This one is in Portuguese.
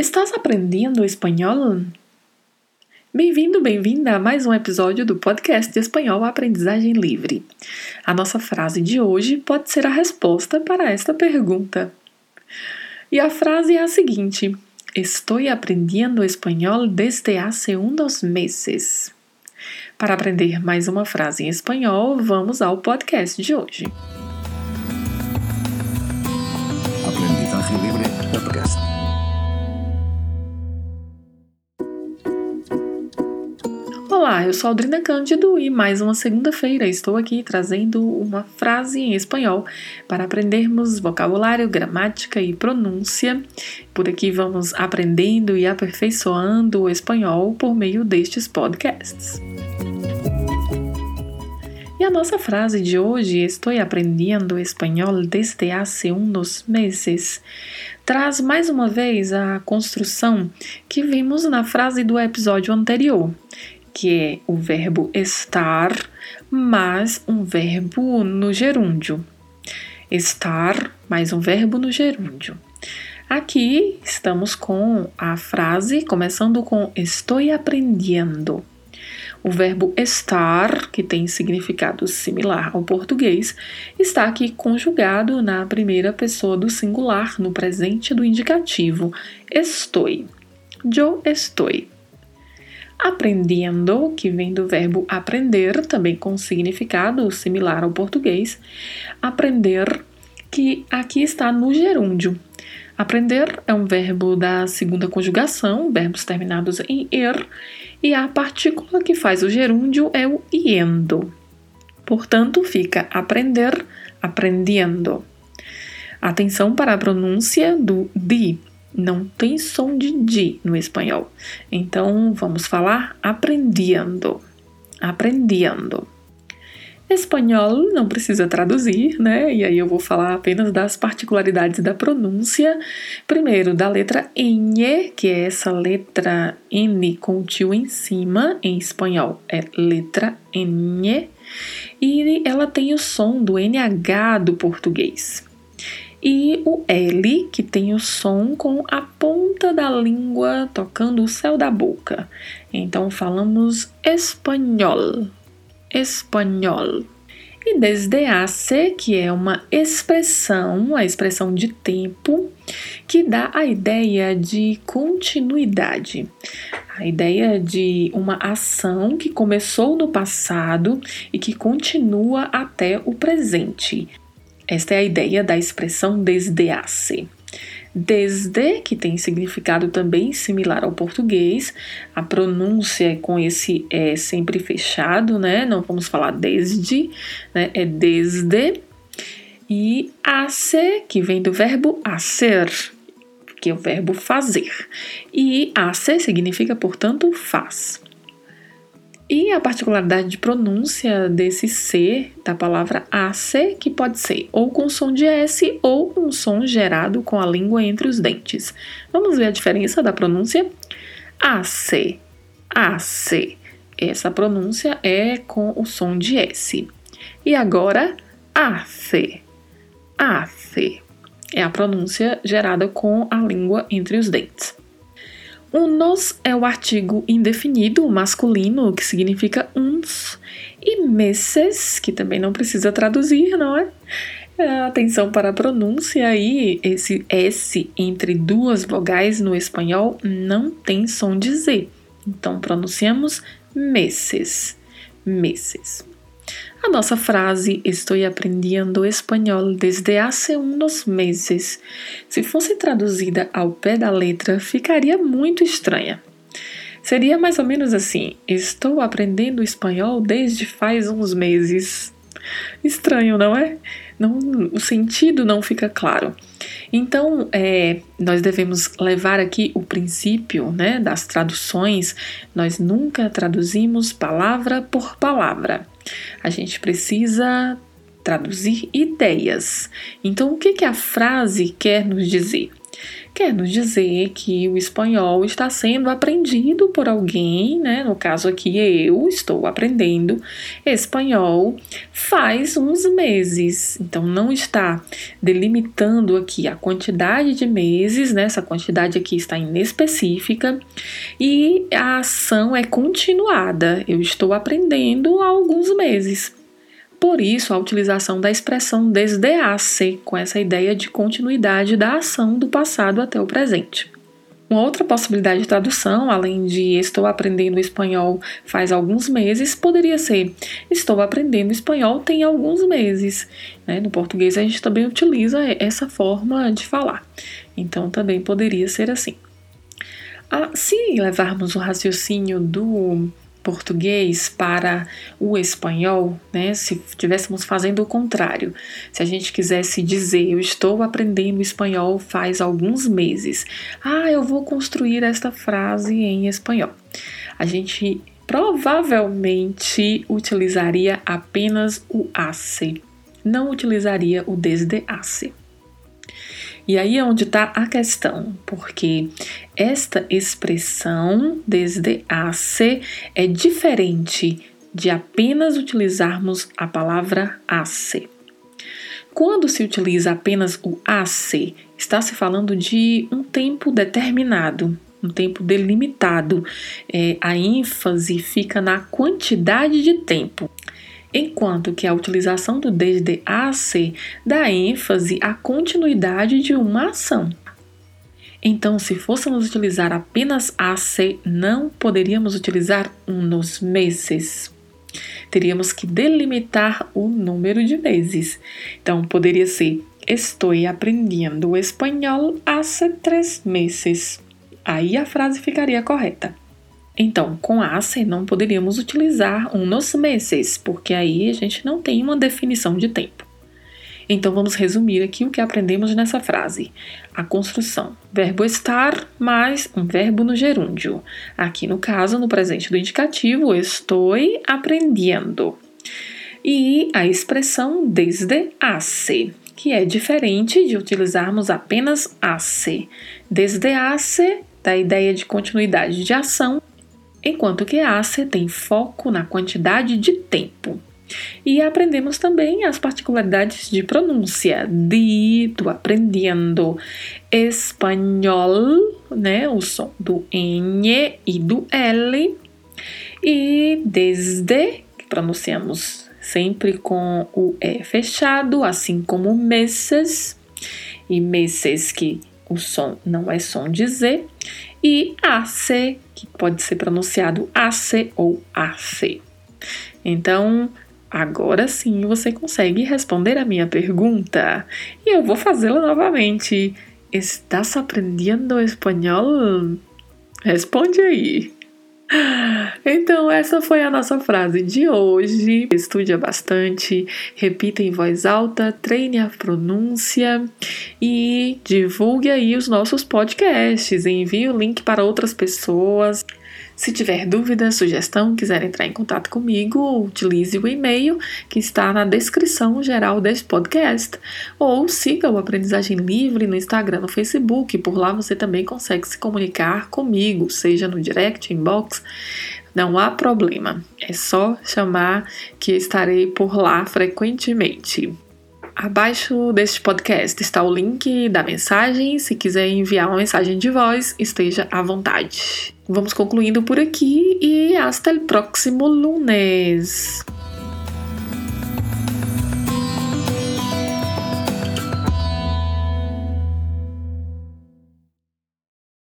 Estás aprendendo espanhol? Bem-vindo, bem-vinda a mais um episódio do podcast de Espanhol Aprendizagem Livre. A nossa frase de hoje pode ser a resposta para esta pergunta. E a frase é a seguinte: Estou aprendendo espanhol desde hace unos meses. Para aprender mais uma frase em espanhol, vamos ao podcast de hoje. Olá, eu sou Aldrina Cândido e mais uma segunda-feira estou aqui trazendo uma frase em espanhol para aprendermos vocabulário, gramática e pronúncia. Por aqui vamos aprendendo e aperfeiçoando o espanhol por meio destes podcasts. E a nossa frase de hoje, estou aprendendo espanhol desde hace unos meses, traz mais uma vez a construção que vimos na frase do episódio anterior que é o verbo estar mais um verbo no gerúndio. Estar mais um verbo no gerúndio. Aqui estamos com a frase começando com estou aprendendo. O verbo estar, que tem significado similar ao português, está aqui conjugado na primeira pessoa do singular, no presente do indicativo. Estou. Eu estou aprendendo, que vem do verbo aprender, também com significado similar ao português. Aprender, que aqui está no gerúndio. Aprender é um verbo da segunda conjugação, verbos terminados em er, e a partícula que faz o gerúndio é o iendo. Portanto, fica aprender, aprendendo. Atenção para a pronúncia do di, não tem som de di no espanhol. Então vamos falar aprendendo. Aprendendo. Espanhol não precisa traduzir, né? E aí eu vou falar apenas das particularidades da pronúncia. Primeiro, da letra N, que é essa letra N com o tio em cima, em espanhol é letra N, e ela tem o som do NH do português e o L, que tem o som com a ponta da língua tocando o céu da boca. Então falamos espanhol, espanhol. E desde hace, que é uma expressão, a expressão de tempo, que dá a ideia de continuidade. A ideia de uma ação que começou no passado e que continua até o presente. Esta é a ideia da expressão desde-se. Desde, que tem significado também similar ao português, a pronúncia é com esse é sempre fechado, né? Não vamos falar desde, né? É desde. E hace, que vem do verbo hacer, que é o verbo fazer. E hace significa, portanto, faz. E a particularidade de pronúncia desse C, da palavra AC, que pode ser ou com som de S ou um som gerado com a língua entre os dentes. Vamos ver a diferença da pronúncia? AC, AC. Essa pronúncia é com o som de S. E agora, AC, AC. É a pronúncia gerada com a língua entre os dentes. Unos é o artigo indefinido masculino, que significa uns, e meses, que também não precisa traduzir, não é? é? Atenção para a pronúncia aí, esse S entre duas vogais no espanhol não tem som de Z. Então pronunciamos meses, meses. A nossa frase Estou aprendendo espanhol desde hace unos meses, se fosse traduzida ao pé da letra, ficaria muito estranha. Seria mais ou menos assim: Estou aprendendo espanhol desde faz uns meses. Estranho, não é? Não, o sentido não fica claro. Então, é, nós devemos levar aqui o princípio né, das traduções. Nós nunca traduzimos palavra por palavra. A gente precisa traduzir ideias. Então, o que, que a frase quer nos dizer? Quer nos dizer que o espanhol está sendo aprendido por alguém, né? No caso aqui, eu estou aprendendo espanhol faz uns meses. Então, não está delimitando aqui a quantidade de meses, né? Essa quantidade aqui está inespecífica e a ação é continuada. Eu estou aprendendo há alguns meses. Por isso, a utilização da expressão desde-se, com essa ideia de continuidade da ação do passado até o presente. Uma outra possibilidade de tradução, além de estou aprendendo espanhol faz alguns meses, poderia ser estou aprendendo espanhol tem alguns meses. Né? No português a gente também utiliza essa forma de falar, então também poderia ser assim. Ah, se levarmos o raciocínio do português para o espanhol, né? Se estivéssemos fazendo o contrário, se a gente quisesse dizer eu estou aprendendo espanhol faz alguns meses, ah, eu vou construir esta frase em espanhol. A gente provavelmente utilizaria apenas o hace, não utilizaria o desde hace. E aí é onde está a questão, porque esta expressão desde hace é diferente de apenas utilizarmos a palavra hace. Quando se utiliza apenas o hace, está se falando de um tempo determinado, um tempo delimitado. É, a ênfase fica na quantidade de tempo enquanto que a utilização do desde a ser dá ênfase à continuidade de uma ação. Então, se fôssemos utilizar apenas a ser, não poderíamos utilizar nos meses. Teríamos que delimitar o número de meses. Então, poderia ser: Estou aprendendo espanhol há três meses. Aí a frase ficaria correta. Então, com ACE não poderíamos utilizar unos meses, porque aí a gente não tem uma definição de tempo. Então, vamos resumir aqui o que aprendemos nessa frase. A construção, verbo estar mais um verbo no gerúndio. Aqui no caso, no presente do indicativo, estou aprendendo. E a expressão desde hace, que é diferente de utilizarmos apenas hace. Desde hace, da ideia de continuidade de ação, enquanto que ACE tem foco na quantidade de tempo. E aprendemos também as particularidades de pronúncia. Dito, aprendendo espanhol, né? O som do N e do L. E desde, que pronunciamos sempre com o E fechado, assim como meses. E meses que o som não é som de Z e AC, que pode ser pronunciado AC ou AC. Então, agora sim você consegue responder a minha pergunta e eu vou fazê-la novamente. Estás aprendendo espanhol? Responde aí. Então, essa foi a nossa frase de hoje. Estude bastante, repita em voz alta, treine a pronúncia e divulgue aí os nossos podcasts. Envie o link para outras pessoas. Se tiver dúvida, sugestão, quiser entrar em contato comigo, utilize o e-mail que está na descrição geral deste podcast. Ou siga o Aprendizagem Livre no Instagram, no Facebook. Por lá você também consegue se comunicar comigo, seja no direct, inbox. Não há problema, é só chamar que estarei por lá frequentemente. Abaixo deste podcast está o link da mensagem. Se quiser enviar uma mensagem de voz, esteja à vontade. Vamos concluindo por aqui e hasta el próximo lunes.